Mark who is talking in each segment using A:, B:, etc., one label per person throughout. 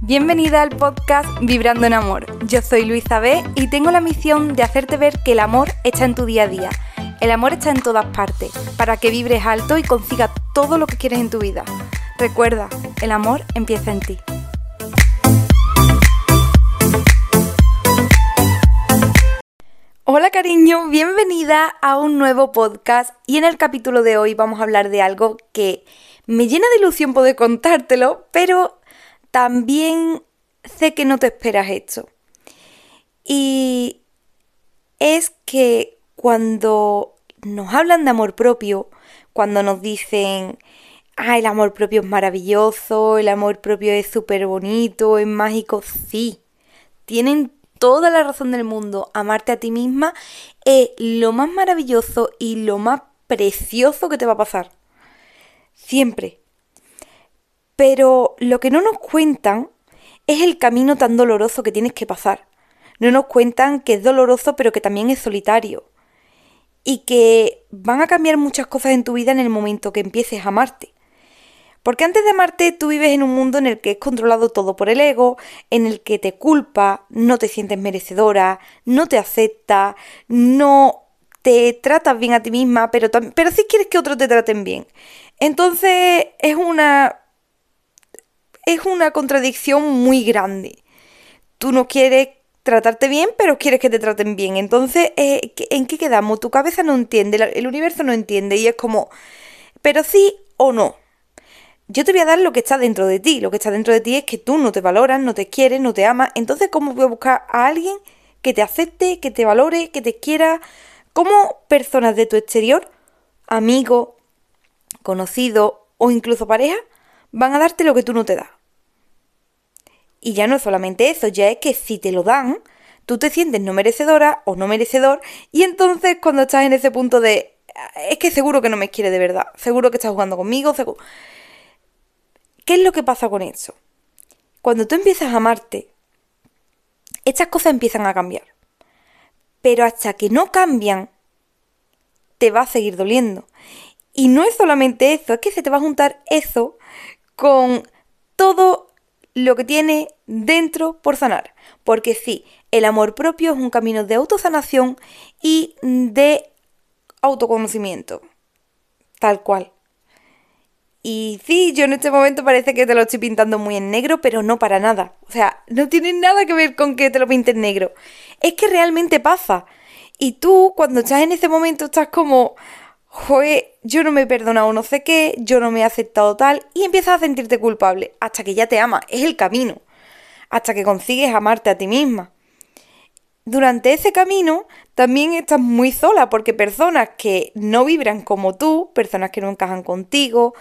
A: Bienvenida al podcast Vibrando en Amor. Yo soy Luisa B y tengo la misión de hacerte ver que el amor está en tu día a día. El amor está en todas partes, para que vibres alto y consigas todo lo que quieres en tu vida. Recuerda, el amor empieza en ti. Hola cariño, bienvenida a un nuevo podcast y en el capítulo de hoy vamos a hablar de algo que me llena de ilusión poder contártelo, pero también sé que no te esperas esto. Y es que cuando nos hablan de amor propio, cuando nos dicen, ah, el amor propio es maravilloso, el amor propio es súper bonito, es mágico, sí, tienen toda la razón del mundo. Amarte a ti misma es lo más maravilloso y lo más precioso que te va a pasar. Siempre. Pero lo que no nos cuentan es el camino tan doloroso que tienes que pasar. No nos cuentan que es doloroso pero que también es solitario. Y que van a cambiar muchas cosas en tu vida en el momento que empieces a amarte. Porque antes de amarte tú vives en un mundo en el que es controlado todo por el ego, en el que te culpa, no te sientes merecedora, no te acepta, no te tratas bien a ti misma, pero, pero sí quieres que otros te traten bien. Entonces es una es una contradicción muy grande. Tú no quieres tratarte bien, pero quieres que te traten bien. Entonces, eh, ¿en qué quedamos? Tu cabeza no entiende, el universo no entiende y es como, pero sí o no. Yo te voy a dar lo que está dentro de ti. Lo que está dentro de ti es que tú no te valoras, no te quieres, no te amas. Entonces, ¿cómo voy a buscar a alguien que te acepte, que te valore, que te quiera? ¿Cómo personas de tu exterior, amigo, conocido o incluso pareja, van a darte lo que tú no te das. Y ya no es solamente eso, ya es que si te lo dan, tú te sientes no merecedora o no merecedor y entonces cuando estás en ese punto de es que seguro que no me quiere de verdad, seguro que estás jugando conmigo, seguro... ¿Qué es lo que pasa con eso? Cuando tú empiezas a amarte, estas cosas empiezan a cambiar. Pero hasta que no cambian, te va a seguir doliendo. Y no es solamente eso, es que se te va a juntar eso con todo lo que tiene dentro por sanar. Porque sí, el amor propio es un camino de autosanación y de autoconocimiento. Tal cual. Y sí, yo en este momento parece que te lo estoy pintando muy en negro, pero no para nada. O sea, no tiene nada que ver con que te lo pintes negro. Es que realmente pasa. Y tú, cuando estás en ese momento, estás como, joder, yo no me he perdonado no sé qué, yo no me he aceptado tal, y empiezas a sentirte culpable hasta que ya te amas, es el camino, hasta que consigues amarte a ti misma. Durante ese camino también estás muy sola porque personas que no vibran como tú, personas que no encajan contigo,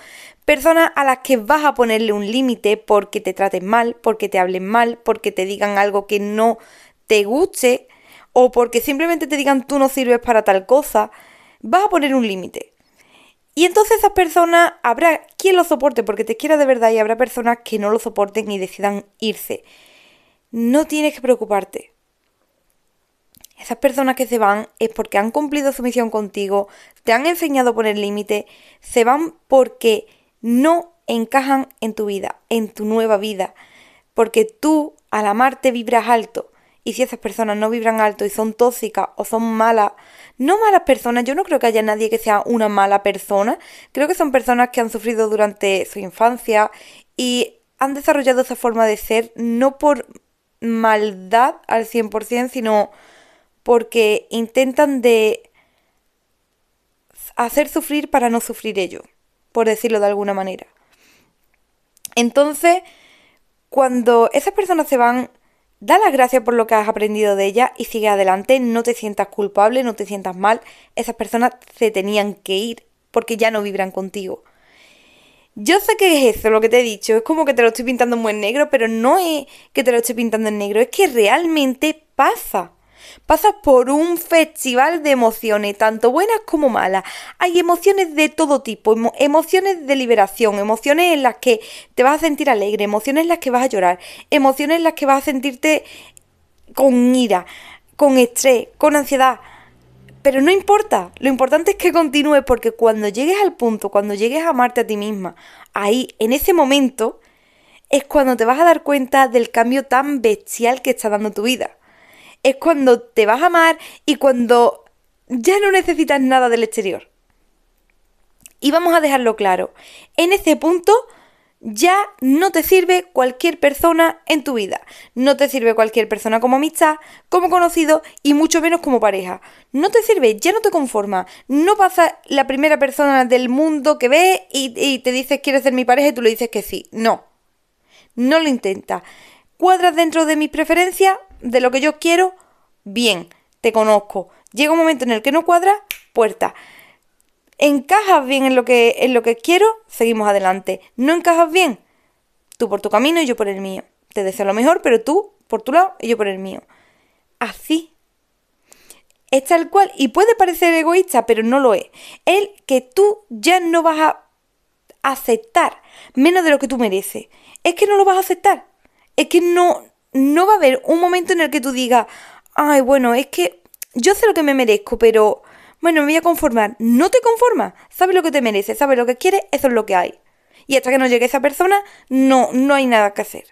A: personas a las que vas a ponerle un límite porque te traten mal, porque te hablen mal, porque te digan algo que no te guste o porque simplemente te digan tú no sirves para tal cosa, vas a poner un límite. Y entonces esas personas habrá quien lo soporte porque te quiera de verdad y habrá personas que no lo soporten y decidan irse. No tienes que preocuparte. Esas personas que se van es porque han cumplido su misión contigo, te han enseñado a poner límite, se van porque no encajan en tu vida, en tu nueva vida, porque tú al amarte vibras alto. Y si esas personas no vibran alto y son tóxicas o son malas, no malas personas, yo no creo que haya nadie que sea una mala persona, creo que son personas que han sufrido durante su infancia y han desarrollado esa forma de ser no por maldad al 100%, sino porque intentan de hacer sufrir para no sufrir ellos, por decirlo de alguna manera. Entonces, cuando esas personas se van Da las gracias por lo que has aprendido de ella y sigue adelante, no te sientas culpable, no te sientas mal. Esas personas se tenían que ir porque ya no vibran contigo. Yo sé que es eso lo que te he dicho, es como que te lo estoy pintando muy en negro, pero no es que te lo estoy pintando en negro, es que realmente pasa. Pasas por un festival de emociones, tanto buenas como malas. Hay emociones de todo tipo, emociones de liberación, emociones en las que te vas a sentir alegre, emociones en las que vas a llorar, emociones en las que vas a sentirte con ira, con estrés, con ansiedad. Pero no importa, lo importante es que continúes porque cuando llegues al punto, cuando llegues a amarte a ti misma, ahí, en ese momento, es cuando te vas a dar cuenta del cambio tan bestial que está dando tu vida. Es cuando te vas a amar y cuando ya no necesitas nada del exterior. Y vamos a dejarlo claro, en ese punto ya no te sirve cualquier persona en tu vida. No te sirve cualquier persona como amistad, como conocido y mucho menos como pareja. No te sirve, ya no te conforma. No pasa la primera persona del mundo que ves y, te dices quieres ser mi pareja y tú le dices que sí. No. No lo intenta. ¿Cuadras dentro de mis preferencias? ¿De lo que yo quiero? Bien, te conozco. Llega un momento en el que no cuadra, puerta encajas bien en lo que, en lo que quiero, seguimos adelante. No encajas bien, tú por tu camino y yo por el mío. Te deseo lo mejor, pero tú por tu lado y yo por el mío. Así. Es tal cual. Y puede parecer egoísta, pero no lo es. El que tú ya no vas a aceptar menos de lo que tú mereces. Es que no lo vas a aceptar. Es que no, no va a haber un momento en el que tú digas, ay, bueno, es que yo sé lo que me merezco, pero bueno, me voy a conformar. No te conformas. Sabes lo que te mereces, sabes lo que quieres, eso es lo que hay. Y hasta que no llegue esa persona, no, no hay nada que hacer.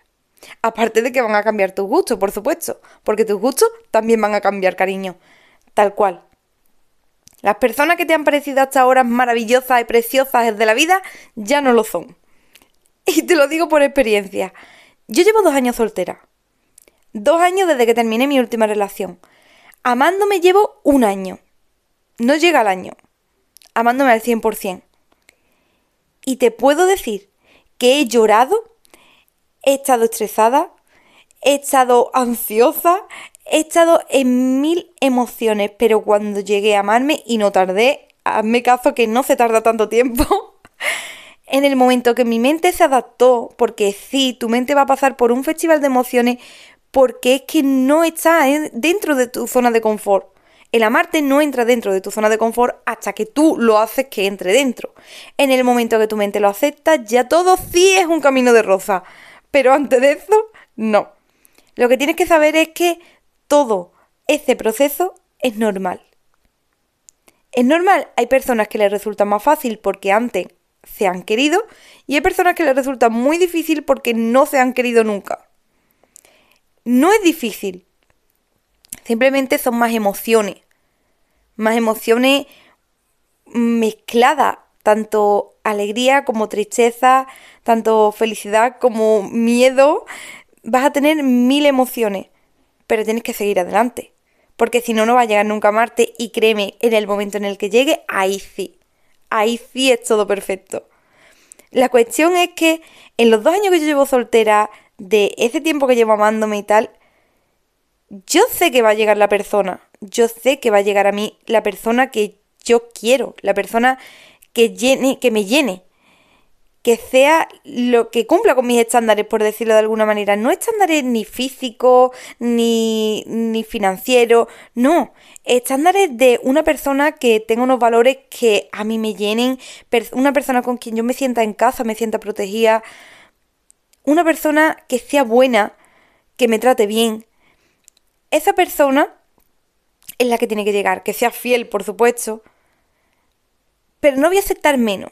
A: Aparte de que van a cambiar tus gustos, por supuesto. Porque tus gustos también van a cambiar, cariño. Tal cual. Las personas que te han parecido hasta ahora maravillosas y preciosas de la vida ya no lo son. Y te lo digo por experiencia. Yo llevo dos años soltera. Dos años desde que terminé mi última relación. Amándome llevo un año no llega al año, amándome al 100%. Y te puedo decir que he llorado, he estado estresada, he estado ansiosa, he estado en mil emociones, pero cuando llegué a amarme y no tardé, hazme caso que no se tarda tanto tiempo. en el momento que mi mente se adaptó, porque sí, tu mente va a pasar por un festival de emociones, porque es que no está dentro de tu zona de confort. El amarte no entra dentro de tu zona de confort hasta que tú lo haces que entre dentro. En el momento que tu mente lo acepta, ya todo sí es un camino de rosa. Pero antes de eso, no. Lo que tienes que saber es que todo ese proceso es normal. Es normal, hay personas que les resulta más fácil porque antes se han querido y hay personas que les resulta muy difícil porque no se han querido nunca. No es difícil, Simplemente son más emociones. Más emociones mezcladas. Tanto alegría como tristeza, tanto felicidad como miedo. Vas a tener mil emociones. Pero tienes que seguir adelante. Porque si no, no va a llegar nunca a Marte. Y créeme, en el momento en el que llegue, ahí sí. Ahí sí es todo perfecto. La cuestión es que en los dos años que yo llevo soltera, de ese tiempo que llevo amándome y tal, yo sé que va a llegar la persona, yo sé que va a llegar a mí la persona que yo quiero, la persona que llene, que me llene, que sea lo que cumpla con mis estándares, por decirlo de alguna manera, no estándares ni físicos ni ni financieros, no, estándares de una persona que tenga unos valores que a mí me llenen, una persona con quien yo me sienta en casa, me sienta protegida, una persona que sea buena, que me trate bien, esa persona es la que tiene que llegar, que sea fiel, por supuesto, pero no voy a aceptar menos.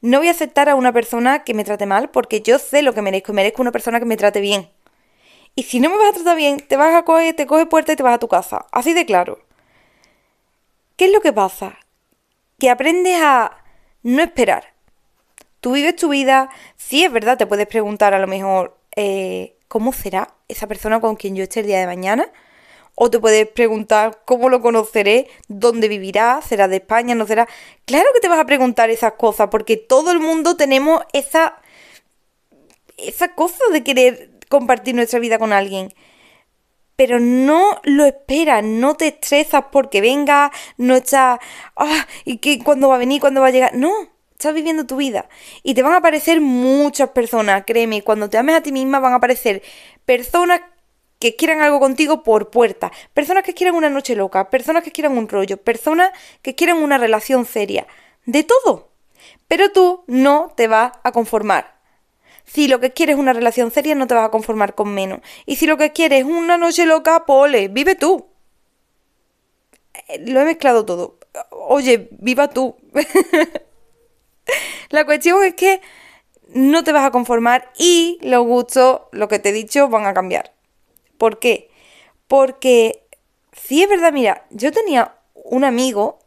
A: No voy a aceptar a una persona que me trate mal porque yo sé lo que merezco, merezco una persona que me trate bien. Y si no me vas a tratar bien, te vas a coger, te coge puerta y te vas a tu casa. Así de claro. ¿Qué es lo que pasa? Que aprendes a no esperar. Tú vives tu vida, sí es verdad, te puedes preguntar a lo mejor, eh, ¿cómo será esa persona con quien yo esté el día de mañana? O te puedes preguntar cómo lo conoceré, dónde vivirá, será de España, no será. Claro que te vas a preguntar esas cosas, porque todo el mundo tenemos esa, esa cosa de querer compartir nuestra vida con alguien. Pero no lo esperas, no te estresas porque venga, no estás, ah, ¿y qué, cuándo va a venir, cuándo va a llegar? No, estás viviendo tu vida. Y te van a aparecer muchas personas, créeme, cuando te ames a ti misma van a aparecer personas que quieran algo contigo por puerta, personas que quieran una noche loca, personas que quieran un rollo, personas que quieran una relación seria, de todo. Pero tú no te vas a conformar. Si lo que quieres es una relación seria, no te vas a conformar con menos. Y si lo que quieres es una noche loca, pole, vive tú. eh, lo he mezclado todo. Oye, viva tú. La cuestión es que no te vas a conformar y los gustos, lo que te he dicho, van a cambiar. ¿Por qué? Porque si es verdad, mira, yo tenía un amigo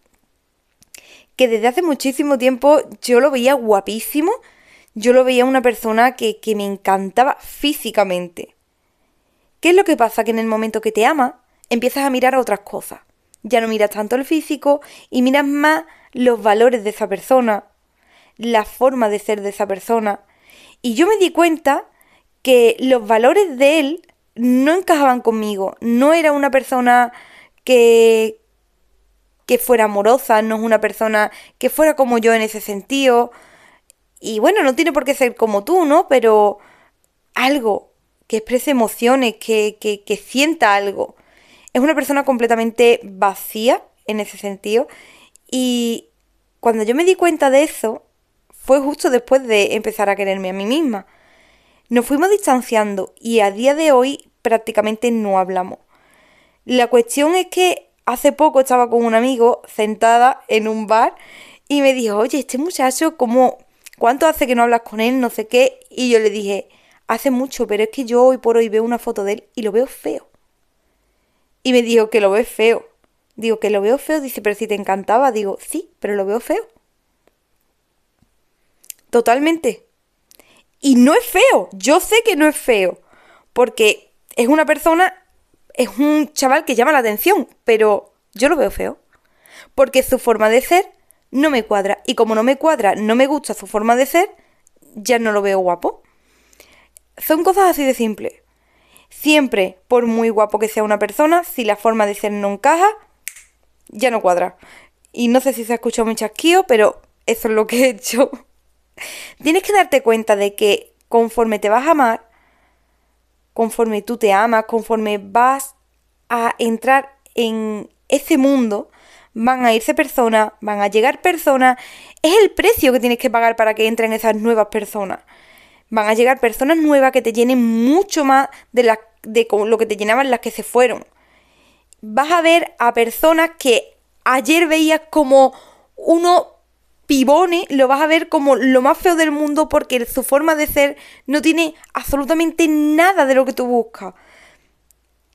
A: que desde hace muchísimo tiempo yo lo veía guapísimo, yo lo veía una persona que, que me encantaba físicamente. ¿Qué es lo que pasa? Que en el momento que te ama, empiezas a mirar a otras cosas. Ya no miras tanto el físico y miras más los valores de esa persona, la forma de ser de esa persona. Y yo me di cuenta que los valores de él no encajaban conmigo. No era una persona que, que fuera amorosa, no es una persona que fuera como yo en ese sentido. Y bueno, no tiene por qué ser como tú, ¿no? Pero algo que exprese emociones, que, que, que sienta algo. Es una persona completamente vacía en ese sentido. Y cuando yo me di cuenta de eso, fue justo después de empezar a quererme a mí misma. Nos fuimos distanciando y a día de hoy prácticamente no hablamos. La cuestión es que hace poco estaba con un amigo sentada en un bar y me dijo, oye, este muchacho, ¿cómo, ¿cuánto hace que no hablas con él? No sé qué. Y yo le dije, hace mucho, pero es que yo hoy por hoy veo una foto de él y lo veo feo. Y me dijo que lo ve feo. Digo, que lo veo feo. Dice, pero si te encantaba. Digo, sí, pero lo veo feo. Totalmente. Y no es feo. Yo sé que no es feo. Porque es una persona, es un chaval que llama la atención. Pero yo lo veo feo. Porque su forma de ser no me cuadra. Y como no me cuadra, no me gusta su forma de ser, ya no lo veo guapo. Son cosas así de simple. Siempre, por muy guapo que sea una persona, si la forma de ser no encaja, ya no cuadra. Y no sé si se ha escuchado muy chasquío, pero eso es lo que he hecho. Tienes que darte cuenta de que conforme te vas a amar, conforme tú te amas, conforme vas a entrar en ese mundo, van a irse personas, van a llegar personas, es el precio que tienes que pagar para que entren esas nuevas personas. Van a llegar personas nuevas que te llenen mucho más de, la, de lo que te llenaban las que se fueron. Vas a ver a personas que ayer veías como uno pibone lo vas a ver como lo más feo del mundo porque su forma de ser no tiene absolutamente nada de lo que tú buscas.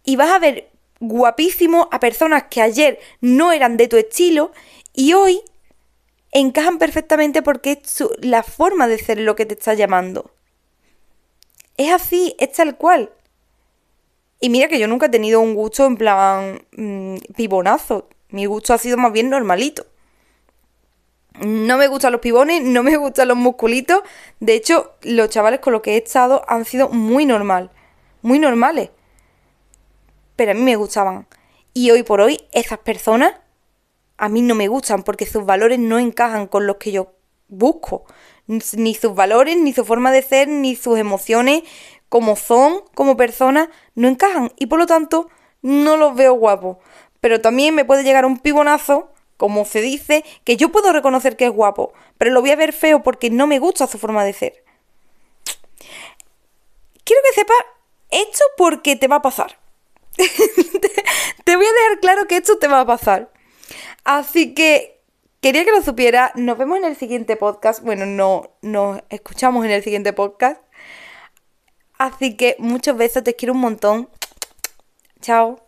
A: Y vas a ver guapísimo a personas que ayer no eran de tu estilo y hoy encajan perfectamente porque es la forma de ser lo que te está llamando. Es así, es tal cual. Y mira que yo nunca he tenido un gusto en plan mmm, pibonazo. Mi gusto ha sido más bien normalito. No me gustan los pibones, no me gustan los musculitos. De hecho, los chavales con los que he estado han sido muy normal, muy normales. Pero a mí me gustaban. Y hoy por hoy, esas personas a mí no me gustan porque sus valores no encajan con los que yo busco. Ni sus valores, ni su forma de ser, ni sus emociones, como son, como personas, no encajan. Y por lo tanto, no los veo guapos. Pero también me puede llegar un pibonazo como se dice, que yo puedo reconocer que es guapo, pero lo voy a ver feo porque no me gusta su forma de ser. Quiero que sepas esto porque te va a pasar. te voy a dejar claro que esto te va a pasar. Así que quería que lo supiera. Nos vemos en el siguiente podcast. Bueno, no nos escuchamos en el siguiente podcast. Así que muchos besos, te quiero un montón. Chao.